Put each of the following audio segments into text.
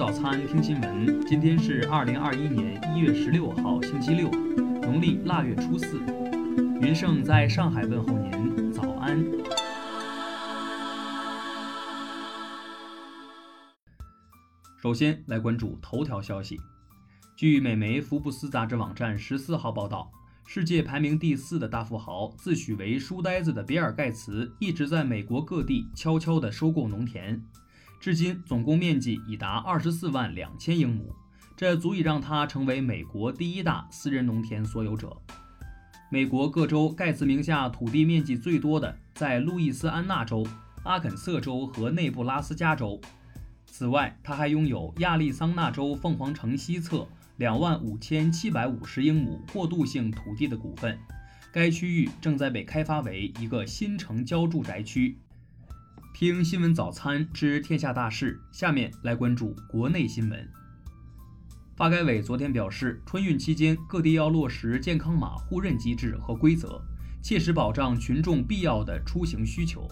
早餐听新闻，今天是二零二一年一月十六号，星期六，农历腊月初四。云盛在上海问候您，早安。首先来关注头条消息。据美媒《福布斯》杂志网站十四号报道，世界排名第四的大富豪、自诩为书呆子的比尔·盖茨，一直在美国各地悄悄地收购农田。至今，总共面积已达二十四万两千英亩，这足以让他成为美国第一大私人农田所有者。美国各州盖茨名下土地面积最多的在路易斯安那州、阿肯色州和内布拉斯加州。此外，他还拥有亚利桑那州凤凰城西侧两万五千七百五十英亩过渡性土地的股份，该区域正在被开发为一个新城郊住宅区。听新闻早餐知天下大事，下面来关注国内新闻。发改委昨天表示，春运期间各地要落实健康码互认机制和规则，切实保障群众必要的出行需求。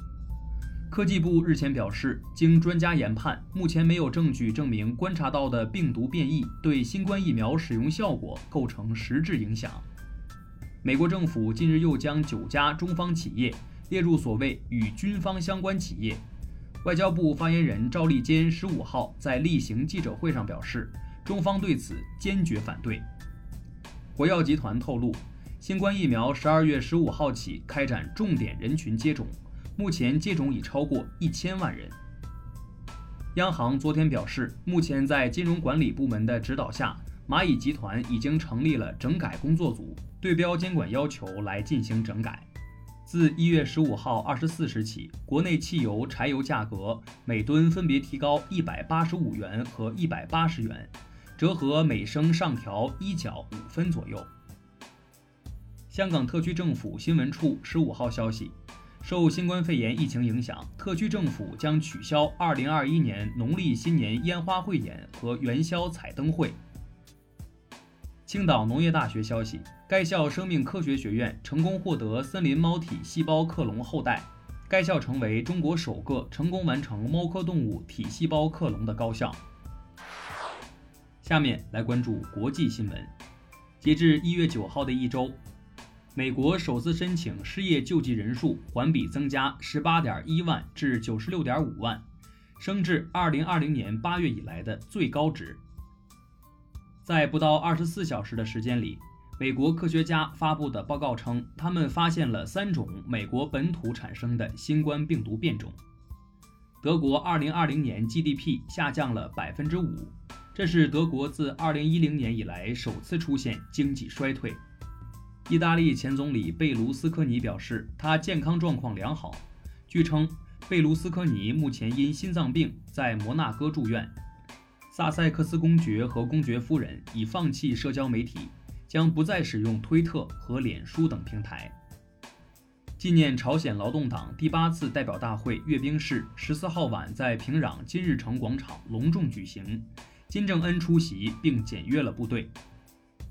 科技部日前表示，经专家研判，目前没有证据证明观察到的病毒变异对新冠疫苗使用效果构成实质影响。美国政府近日又将九家中方企业。列入所谓与军方相关企业，外交部发言人赵立坚十五号在例行记者会上表示，中方对此坚决反对。国药集团透露，新冠疫苗十二月十五号起开展重点人群接种，目前接种已超过一千万人。央行昨天表示，目前在金融管理部门的指导下，蚂蚁集团已经成立了整改工作组，对标监管要求来进行整改。自一月十五号二十四时起，国内汽油、柴油价格每吨分别提高一百八十五元和一百八十元，折合每升上调一角五分左右。香港特区政府新闻处十五号消息，受新冠肺炎疫情影响，特区政府将取消二零二一年农历新年烟花汇演和元宵彩灯会。青岛农业大学消息，该校生命科学学院成功获得森林猫体细胞克隆后代，该校成为中国首个成功完成猫科动物体细胞克隆的高校。下面来关注国际新闻。截至一月九号的一周，美国首次申请失业救济人数环比增加十八点一万至九十六点五万，升至二零二零年八月以来的最高值。在不到二十四小时的时间里，美国科学家发布的报告称，他们发现了三种美国本土产生的新冠病毒变种。德国二零二零年 GDP 下降了百分之五，这是德国自二零一零年以来首次出现经济衰退。意大利前总理贝卢斯科尼表示，他健康状况良好。据称，贝卢斯科尼目前因心脏病在摩纳哥住院。萨塞克斯公爵和公爵夫人已放弃社交媒体，将不再使用推特和脸书等平台。纪念朝鲜劳动党第八次代表大会阅兵式十四号晚在平壤金日成广场隆重举行，金正恩出席并检阅了部队。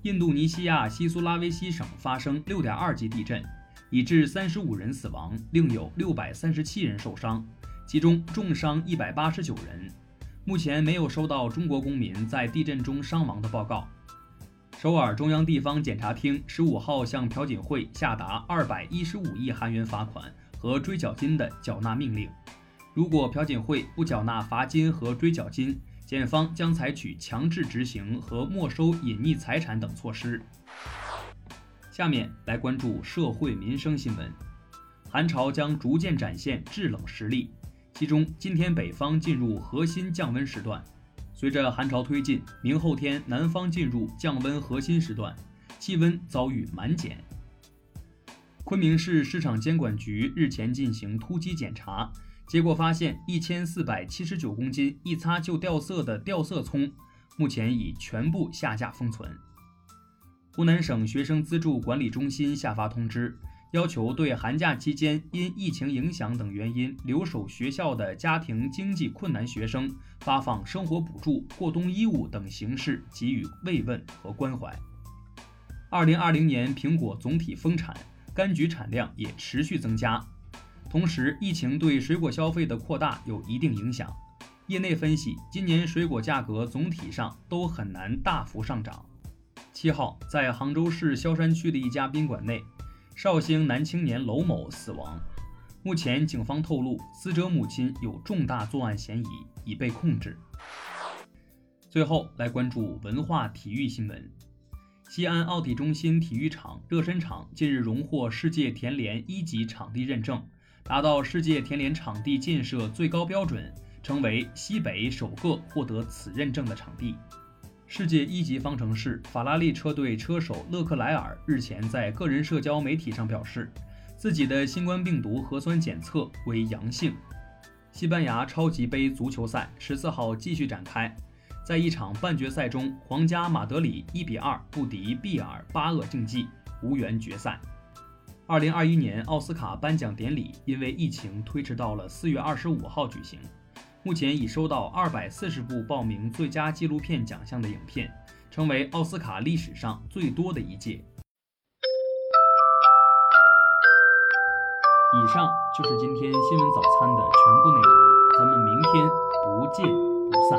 印度尼西亚西苏拉威西省发生六点二级地震，已致三十五人死亡，另有六百三十七人受伤，其中重伤一百八十九人。目前没有收到中国公民在地震中伤亡的报告。首尔中央地方检察厅十五号向朴槿惠下达二百一十五亿韩元罚款和追缴金的缴纳命令。如果朴槿惠不缴纳罚金和追缴金，检方将采取强制执行和没收隐匿财产等措施。下面来关注社会民生新闻：韩朝将逐渐展现制冷实力。其中，今天北方进入核心降温时段，随着寒潮推进，明后天南方进入降温核心时段，气温遭遇满减。昆明市市场监管局日前进行突击检查，结果发现一千四百七十九公斤一擦就掉色的掉色葱，目前已全部下架封存。湖南省学生资助管理中心下发通知。要求对寒假期间因疫情影响等原因留守学校的家庭经济困难学生发放生活补助、过冬衣物等形式给予慰问和关怀。二零二零年苹果总体丰产，柑橘产量也持续增加。同时，疫情对水果消费的扩大有一定影响。业内分析，今年水果价格总体上都很难大幅上涨。七号，在杭州市萧山区的一家宾馆内，绍兴男青年娄某死亡。目前，警方透露，死者母亲有重大作案嫌疑，已被控制。最后来关注文化体育新闻。西安奥体中心体育场热身场近日荣获世界田联一级场地认证，达到世界田联场地建设最高标准，成为西北首个获得此认证的场地。世界一级方程式法拉利车队车手勒克莱尔日前在个人社交媒体上表示，自己的新冠病毒核酸检测为阳性。西班牙超级杯足球赛十四号继续展开。在一场半决赛中，皇家马德里1比2不敌毕尔巴鄂竞技，无缘决赛。2021年奥斯卡颁奖典礼因为疫情推迟到了4月25号举行。目前已收到二百四十部报名最佳纪录片奖项的影片，成为奥斯卡历史上最多的一届。以上就是今天新闻早餐的全部内容，咱们明天不见不散。